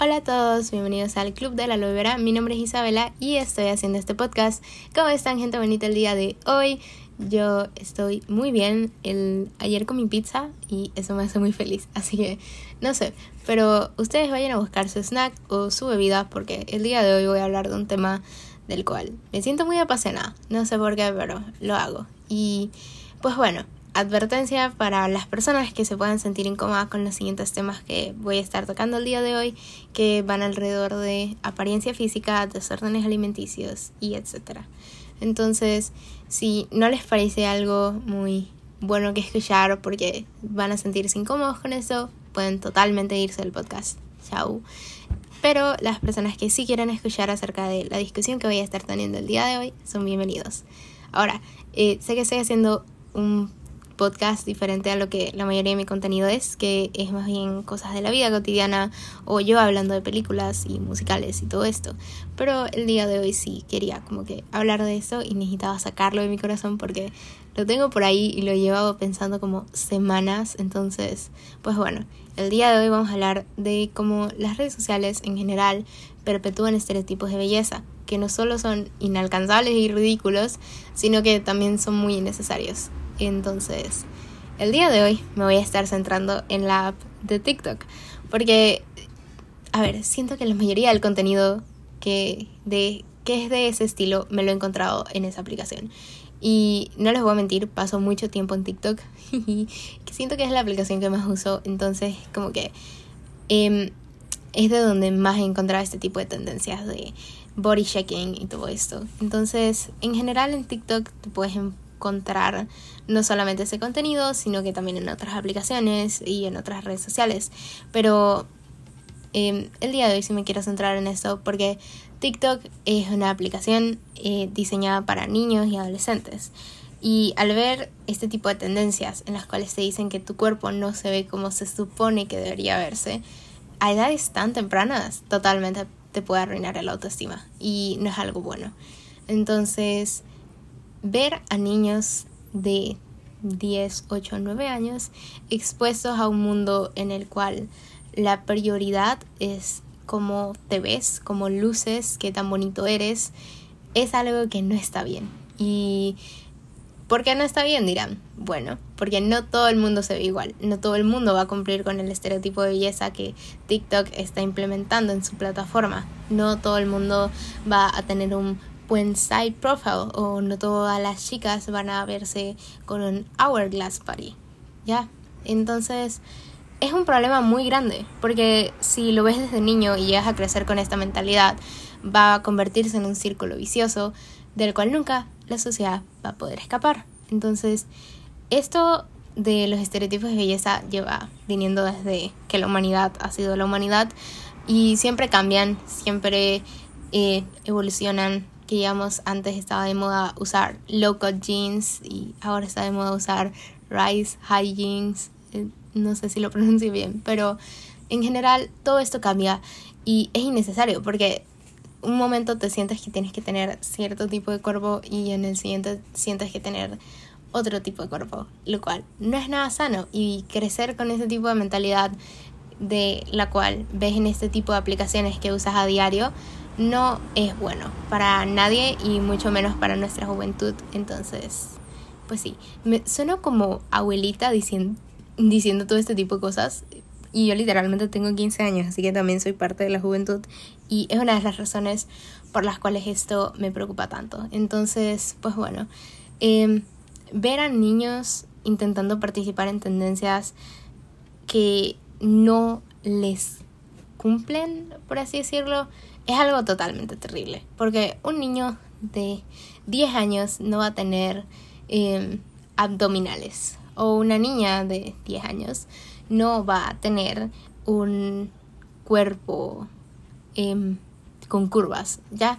Hola a todos, bienvenidos al Club de la Aloe Mi nombre es Isabela y estoy haciendo este podcast. ¿Cómo están, gente bonita, el día de hoy? Yo estoy muy bien. El, ayer comí pizza y eso me hace muy feliz. Así que no sé. Pero ustedes vayan a buscar su snack o su bebida porque el día de hoy voy a hablar de un tema del cual me siento muy apasionada. No sé por qué, pero lo hago. Y pues bueno, advertencia para las personas que se puedan sentir incómodas con los siguientes temas que voy a estar tocando el día de hoy, que van alrededor de apariencia física, desórdenes alimenticios y etcétera. Entonces, si no les parece algo muy bueno que escuchar porque van a sentirse incómodos con eso, pueden totalmente irse del podcast. Chau. Pero las personas que sí quieren escuchar acerca de la discusión que voy a estar teniendo el día de hoy son bienvenidos. Ahora, eh, sé que estoy haciendo un podcast diferente a lo que la mayoría de mi contenido es, que es más bien cosas de la vida cotidiana o yo hablando de películas y musicales y todo esto. Pero el día de hoy sí quería como que hablar de eso y necesitaba sacarlo de mi corazón porque lo tengo por ahí y lo llevado pensando como semanas. Entonces, pues bueno, el día de hoy vamos a hablar de cómo las redes sociales en general perpetúan estereotipos de belleza que no solo son inalcanzables y ridículos, sino que también son muy innecesarios. Entonces, el día de hoy me voy a estar centrando en la app de TikTok. Porque, a ver, siento que la mayoría del contenido que, de, que es de ese estilo me lo he encontrado en esa aplicación. Y no les voy a mentir, paso mucho tiempo en TikTok y siento que es la aplicación que más uso. Entonces, como que em, es de donde más he encontrado este tipo de tendencias de body checking y todo esto. Entonces, en general en TikTok te puedes encontrar no solamente ese contenido, sino que también en otras aplicaciones y en otras redes sociales. Pero em, el día de hoy sí me quiero centrar en esto porque TikTok es una aplicación eh, diseñada para niños y adolescentes. Y al ver este tipo de tendencias en las cuales te dicen que tu cuerpo no se ve como se supone que debería verse, a edades tan tempranas totalmente te puede arruinar el autoestima y no es algo bueno. Entonces, ver a niños de 10, 8, 9 años expuestos a un mundo en el cual la prioridad es cómo te ves, cómo luces, qué tan bonito eres, es algo que no está bien. Y ¿por qué no está bien? Dirán. Bueno, porque no todo el mundo se ve igual, no todo el mundo va a cumplir con el estereotipo de belleza que TikTok está implementando en su plataforma. No todo el mundo va a tener un buen side profile o no todas las chicas van a verse con un hourglass body. ¿Ya? Entonces es un problema muy grande porque si lo ves desde niño y llegas a crecer con esta mentalidad va a convertirse en un círculo vicioso del cual nunca la sociedad va a poder escapar. Entonces esto de los estereotipos de belleza lleva viniendo desde que la humanidad ha sido la humanidad y siempre cambian, siempre eh, evolucionan que digamos antes estaba de moda usar low cut jeans y ahora está de moda usar rise high jeans, eh, no sé si lo pronuncio bien, pero en general todo esto cambia y es innecesario porque un momento te sientes que tienes que tener cierto tipo de cuerpo y en el siguiente sientes que tener otro tipo de cuerpo, lo cual no es nada sano. Y crecer con ese tipo de mentalidad de la cual ves en este tipo de aplicaciones que usas a diario no es bueno para nadie y mucho menos para nuestra juventud. Entonces, pues sí, me sueno como abuelita diciendo, diciendo todo este tipo de cosas. Y yo literalmente tengo 15 años, así que también soy parte de la juventud. Y es una de las razones por las cuales esto me preocupa tanto. Entonces, pues bueno, em, ver a niños intentando participar en tendencias que no les cumplen, por así decirlo, es algo totalmente terrible. Porque un niño de 10 años no va a tener em, abdominales. O una niña de 10 años no va a tener un cuerpo em, con curvas. Ya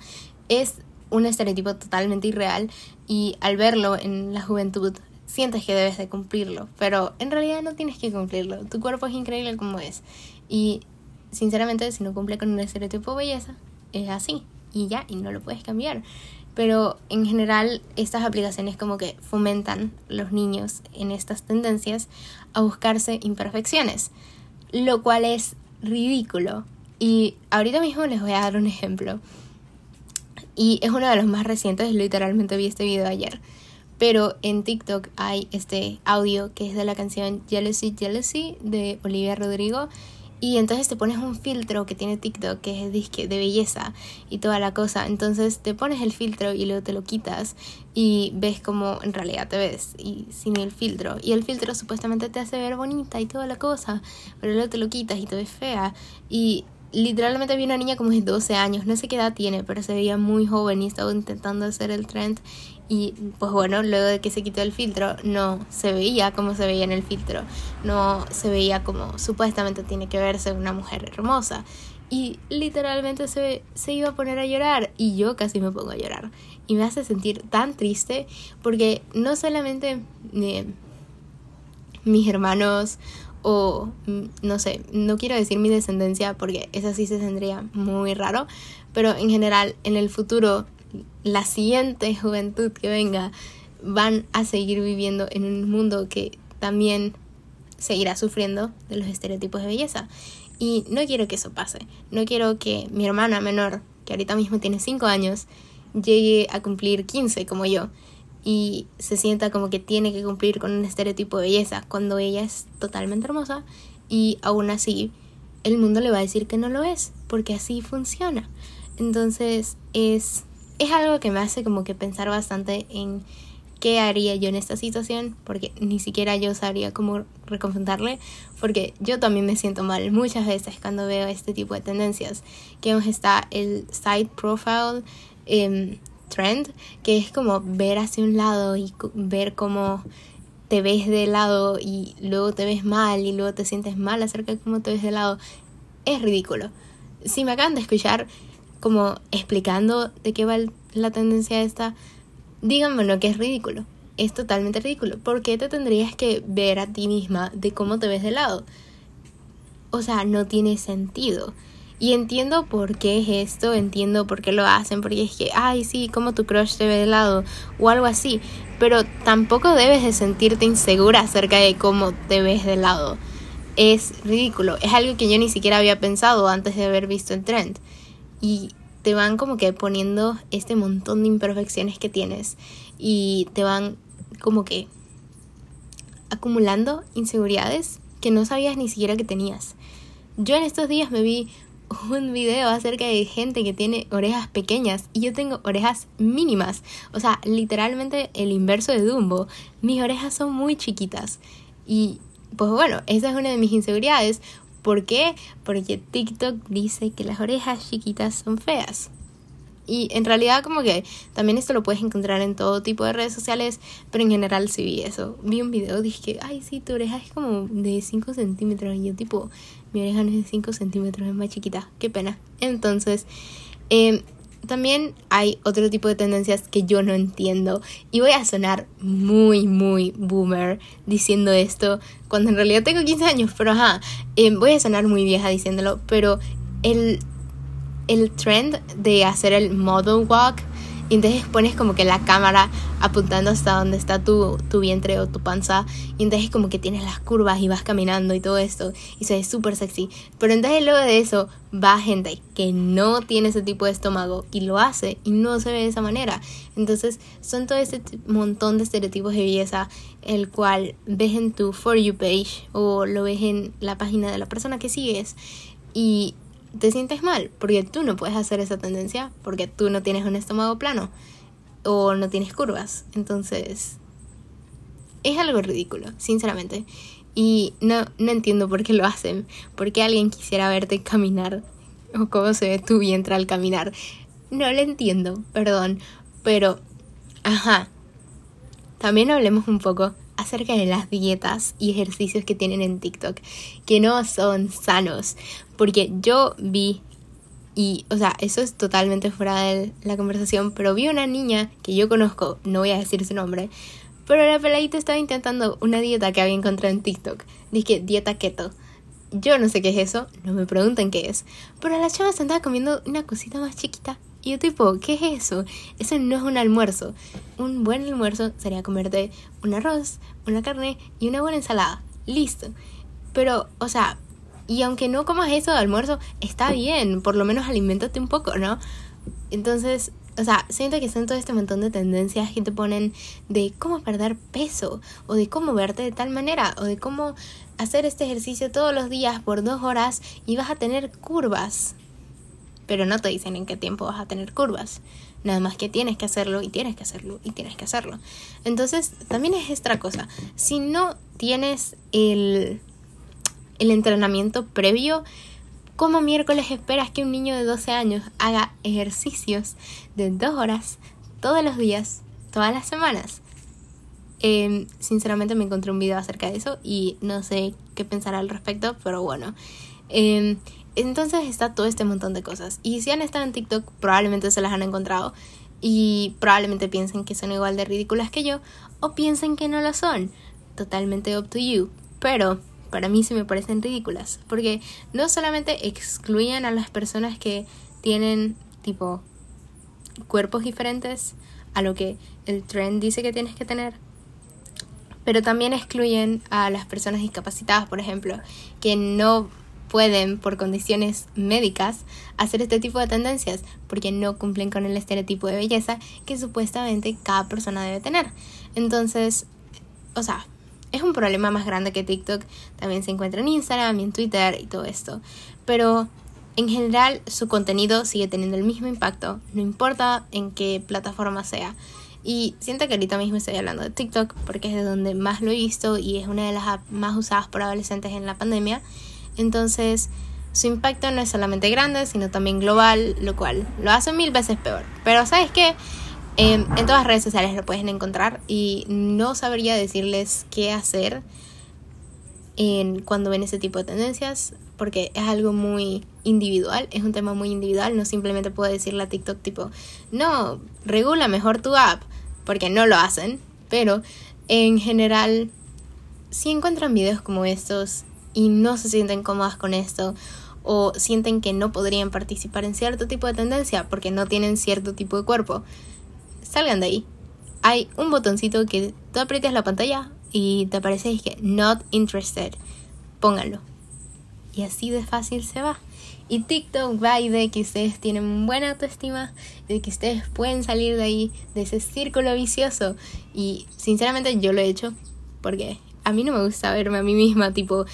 es un estereotipo totalmente irreal y al verlo en la juventud sientes que debes de cumplirlo, pero en realidad no tienes que cumplirlo. Tu cuerpo es increíble como es y sinceramente, si no cumple con un estereotipo de belleza, es así y ya, y no lo puedes cambiar. Pero en general, estas aplicaciones como que fomentan los niños en estas tendencias a buscarse imperfecciones, lo cual es ridículo. Y ahorita mismo les voy a dar un ejemplo. Y es uno de los más recientes, literalmente vi este video ayer. Pero en TikTok hay este audio que es de la canción Jealousy Jealousy de Olivia Rodrigo y entonces te pones un filtro que tiene TikTok, que es disque de belleza y toda la cosa. Entonces te pones el filtro y luego te lo quitas y ves cómo en realidad te ves y sin el filtro. Y el filtro supuestamente te hace ver bonita y toda la cosa, pero luego te lo quitas y te ves fea. Y literalmente vi una niña como de 12 años, no sé qué edad tiene, pero se veía muy joven y estaba intentando hacer el trend y pues bueno, luego de que se quitó el filtro, no se veía como se veía en el filtro. No se veía como supuestamente tiene que verse una mujer hermosa. Y literalmente se, se iba a poner a llorar. Y yo casi me pongo a llorar. Y me hace sentir tan triste porque no solamente eh, mis hermanos o mm, no sé, no quiero decir mi descendencia porque esa sí se tendría muy raro, pero en general en el futuro la siguiente juventud que venga van a seguir viviendo en un mundo que también seguirá sufriendo de los estereotipos de belleza. Y no quiero que eso pase. No quiero que mi hermana menor, que ahorita mismo tiene 5 años, llegue a cumplir 15 como yo y se sienta como que tiene que cumplir con un estereotipo de belleza cuando ella es totalmente hermosa y aún así el mundo le va a decir que no lo es, porque así funciona. Entonces es es algo que me hace como que pensar bastante en qué haría yo en esta situación, porque ni siquiera yo sabría cómo reconfrontarle, porque yo también me siento mal muchas veces cuando veo este tipo de tendencias, que está el side profile em, trend, que es como ver hacia un lado y ver cómo te ves de lado y luego te ves mal y luego te sientes mal acerca de cómo te ves de lado, es ridículo. Si me acaban de escuchar, como explicando de qué va la tendencia esta, díganme lo que es ridículo. Es totalmente ridículo. ¿Por qué te tendrías que ver a ti misma de cómo te ves de lado? O sea, no tiene sentido. Y entiendo por qué es esto, entiendo por qué lo hacen, porque es que, ay, sí, como tu crush te ve de lado, o algo así. Pero tampoco debes de sentirte insegura acerca de cómo te ves de lado. Es ridículo, es algo que yo ni siquiera había pensado antes de haber visto el trend y te van como que poniendo este montón de imperfecciones que tienes y te van como que acumulando inseguridades que no sabías ni siquiera que tenías. Yo en estos días me vi un video acerca de gente que tiene orejas pequeñas y yo tengo orejas mínimas, o sea, literalmente el inverso de Dumbo. Mis orejas son muy chiquitas y pues bueno, esa es una de mis inseguridades ¿Por qué? Porque TikTok dice que las orejas chiquitas son feas. Y en realidad como que también esto lo puedes encontrar en todo tipo de redes sociales, pero en general sí vi eso. Vi un video, dije ay, sí, tu oreja es como de 5 centímetros. Y yo tipo, mi oreja no es de 5 centímetros, es más chiquita. Qué pena. Entonces, eh, también hay otro tipo de tendencias que yo no entiendo y voy a sonar muy, muy boomer diciendo esto cuando en realidad tengo 15 años, pero ajá, eh, voy a sonar muy vieja diciéndolo, pero el, el trend de hacer el model walk y entonces pones como que la cámara apuntando hasta donde está tu, tu vientre o tu panza. Y entonces como que tienes las curvas y vas caminando y todo esto. Y se ve súper sexy. Pero entonces luego de eso va gente que no tiene ese tipo de estómago y lo hace y no se ve de esa manera. Entonces son todo ese montón de estereotipos de belleza el cual ves en tu For You page o lo ves en la página de la persona que sigues. Y te sientes mal, porque tú no puedes hacer esa tendencia, porque tú no tienes un estómago plano o no tienes curvas. Entonces, es algo ridículo, sinceramente. Y no, no entiendo por qué lo hacen, por qué alguien quisiera verte caminar o cómo se ve tu vientre al caminar. No lo entiendo, perdón, pero, ajá. También hablemos un poco acerca de las dietas y ejercicios que tienen en TikTok, que no son sanos, porque yo vi, y, o sea, eso es totalmente fuera de la conversación, pero vi una niña que yo conozco, no voy a decir su nombre, pero la peladita estaba intentando una dieta que había encontrado en TikTok, dije dieta keto. Yo no sé qué es eso, no me pregunten qué es, pero la chava se andaba comiendo una cosita más chiquita y yo tipo, ¿qué es eso? Eso no es un almuerzo. Un buen almuerzo sería comerte un arroz, una carne y una buena ensalada. Listo. Pero, o sea, Y aunque no comas eso de almuerzo, está bien, por lo menos alimentate un poco, ¿no? Entonces, o sea, siento que son todo este montón de tendencias que te ponen de cómo perder peso, o de cómo verte de tal manera, o de cómo hacer este ejercicio todos los días por dos horas y vas a tener curvas. Pero no te dicen en qué tiempo vas a tener curvas. Nada más que tienes que hacerlo y tienes que hacerlo y tienes que hacerlo. Entonces, también es otra cosa. Si no tienes el, el entrenamiento previo, ¿cómo miércoles esperas que un niño de 12 años haga ejercicios de dos horas todos los días, todas las semanas? Em, sinceramente me encontré un video acerca de eso y no sé qué pensar al respecto, pero bueno. Em, entonces está todo este montón de cosas. Y si han estado en TikTok, probablemente se las han encontrado. Y probablemente piensen que son igual de ridículas que yo. O piensen que no lo son. Totalmente up to you. Pero para mí sí me parecen ridículas. Porque no solamente excluyen a las personas que tienen tipo cuerpos diferentes a lo que el trend dice que tienes que tener. Pero también excluyen a las personas discapacitadas, por ejemplo, que no pueden, por condiciones médicas, hacer este tipo de tendencias, porque no cumplen con el estereotipo de belleza que supuestamente cada persona debe tener. Entonces, o sea, es un problema más grande que TikTok, también se encuentra en Instagram y en Twitter y todo esto. Pero en general su contenido sigue teniendo el mismo impacto, no importa en qué plataforma sea. Y siento que ahorita mismo estoy hablando de TikTok porque es de donde más lo he visto y es una de las más usadas por adolescentes en la pandemia. Entonces, su impacto no es solamente grande, sino también global, lo cual lo hace mil veces peor. Pero ¿sabes qué? Em, en todas redes sociales lo pueden encontrar y no sabría decirles qué hacer en, cuando ven ese tipo de tendencias, porque es algo muy individual, es un tema muy individual, no simplemente puedo decirle a TikTok tipo, no, regula mejor tu app, porque no lo hacen, pero en general, si encuentran videos como estos y no se sienten cómodas con esto o sienten que no podrían participar en cierto tipo de tendencia porque no tienen cierto tipo de cuerpo, salgan de ahí. Hay un botoncito que tú aprietas la pantalla y te aparece que not interested. Pónganlo. Y así de fácil se va. Y TikTok va y de que ustedes tienen buena autoestima, de que ustedes pueden salir de ahí, de ese círculo vicioso. Y sinceramente yo lo he hecho porque a mí no me gusta verme a mí misma tipo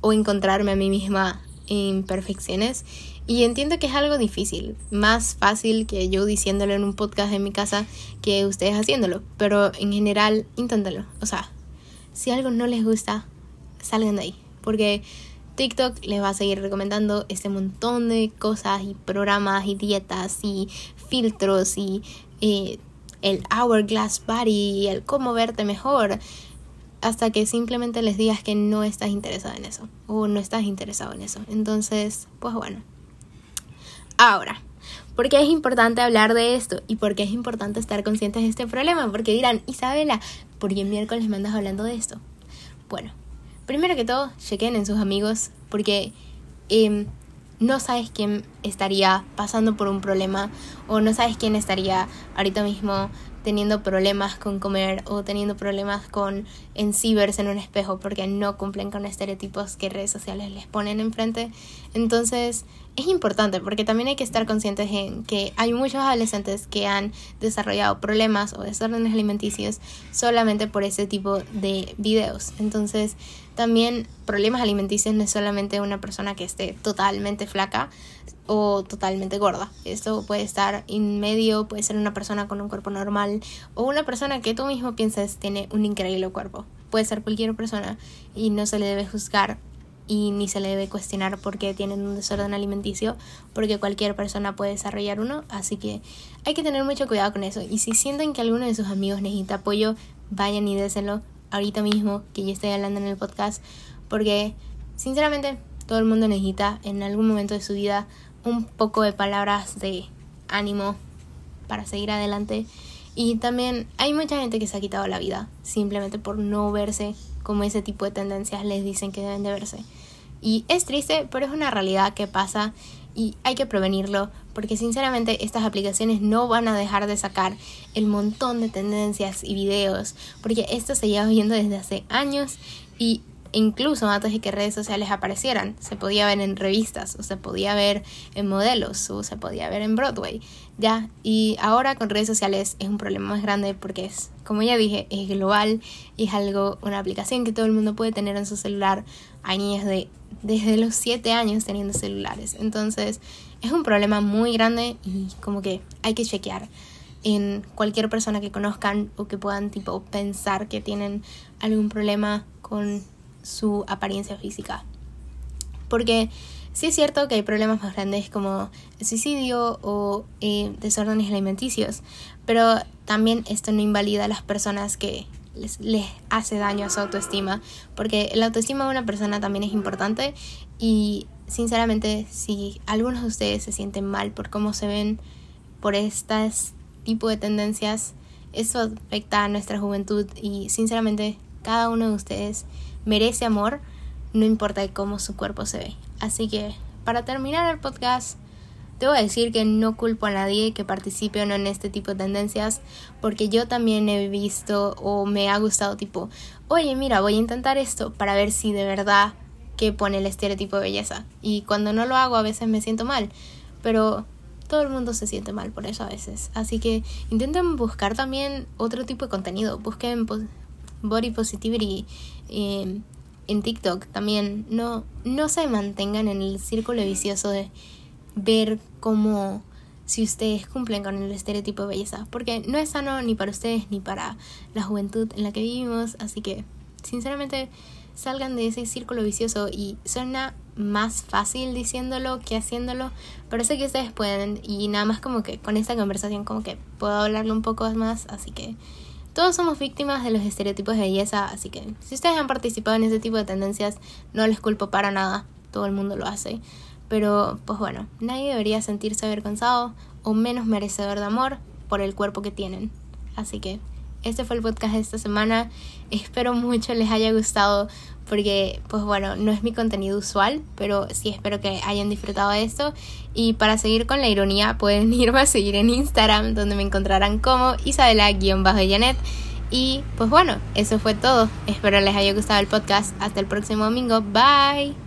o encontrarme a mí misma en perfecciones. Y entiendo que es algo difícil, más fácil que yo diciéndolo en un podcast en mi casa que ustedes haciéndolo, pero en general inténtenlo. O sea, si algo no les gusta, salgan de ahí, porque TikTok les va a seguir recomendando este montón de cosas y programas y dietas y filtros y eh, el hourglass body el cómo verte mejor hasta que simplemente les digas que no estás interesado en eso o no estás interesado en eso. Entonces, pues bueno. Ahora, ¿por qué es importante hablar de esto? ¿Y por qué es importante estar conscientes de este problema? Porque dirán, Isabela, ¿por qué miércoles me andas hablando de esto? Bueno, primero que todo, chequen en sus amigos porque em, no sabes quién estaría pasando por un problema o no sabes quién estaría ahorita mismo teniendo problemas con comer o teniendo problemas con en sí verse en un espejo porque no cumplen con estereotipos que redes sociales les ponen enfrente. Entonces es importante porque también hay que estar conscientes en que hay muchos adolescentes que han desarrollado problemas o desórdenes alimenticios solamente por ese tipo de videos. Entonces también problemas alimenticios no es solamente una persona que esté totalmente flaca, o totalmente gorda. Esto puede estar en medio, puede ser una persona con un cuerpo normal o una persona que tú mismo piensas tiene un increíble cuerpo. Puede ser cualquier persona y no se le debe juzgar y ni se le debe cuestionar porque tienen un desorden alimenticio, porque cualquier persona puede desarrollar uno, así que hay que tener mucho cuidado con eso. Y si sienten que alguno de sus amigos necesita apoyo, vayan y déselo ahorita mismo que yo estoy hablando en el podcast, porque sinceramente todo el mundo necesita en algún momento de su vida un poco de palabras de ánimo para seguir adelante. Y también hay mucha gente que se ha quitado la vida simplemente por no verse como ese tipo de tendencias les dicen que deben de verse. Y es triste, pero es una realidad que pasa y hay que prevenirlo porque sinceramente estas aplicaciones no van a dejar de sacar el montón de tendencias y videos porque esto se lleva viendo desde hace años y incluso antes de que redes sociales aparecieran. Se podía ver en revistas, o se podía ver en modelos, o se podía ver en Broadway. Ya, y ahora con redes sociales es un problema más grande porque es, como ya dije, es global y es algo, una aplicación que todo el mundo puede tener en su celular. Hay niños de desde los 7 años teniendo celulares. Entonces, es un problema muy grande y como que hay que chequear en cualquier persona que conozcan o que puedan tipo pensar que tienen algún problema con su apariencia física. Porque sí es cierto que hay problemas más grandes como el suicidio o eh, desórdenes alimenticios, pero también esto no invalida a las personas que les, les, hace daño a su autoestima, porque la autoestima de una persona también es importante y sinceramente si algunos de ustedes se sienten mal por cómo se ven por estas tipo de tendencias, eso afecta a nuestra juventud y sinceramente cada uno de ustedes merece amor, no importa cómo su cuerpo se ve. Así que para terminar el podcast, debo decir que no culpo a nadie que participe o no en este tipo de tendencias, porque yo también he visto o me ha gustado tipo, oye, mira, voy a intentar esto para ver si de verdad que pone el estereotipo de belleza. Y cuando no lo hago a veces me siento mal, pero todo el mundo se siente mal por eso a veces. Así que intenten buscar también otro tipo de contenido. Busquen body positivity eh, en TikTok también. No, no se mantengan en el círculo vicioso de ver cómo si ustedes cumplen con el estereotipo de belleza. Porque no es sano ni para ustedes ni para la juventud en la que vivimos. Así que, sinceramente, salgan de ese círculo vicioso y suena más fácil diciéndolo que haciéndolo, pero sé que ustedes pueden y nada más como que con esta conversación como que puedo hablarlo un poco más, así que todos somos víctimas de los estereotipos de belleza, así que si ustedes han participado en ese tipo de tendencias, no les culpo para nada, todo el mundo lo hace. Pero, pues bueno, nadie debería sentirse avergonzado o menos merecedor de amor por el cuerpo que tienen. Así que este fue el podcast de esta semana. Espero mucho les haya gustado porque, pues bueno, no es mi contenido usual, pero sí espero que hayan disfrutado de esto. Y para seguir con la ironía, pueden irme a seguir en Instagram, donde me encontrarán como Isabela-Janet. Y pues bueno, eso fue todo. Espero les haya gustado el podcast. Hasta el próximo domingo. Bye.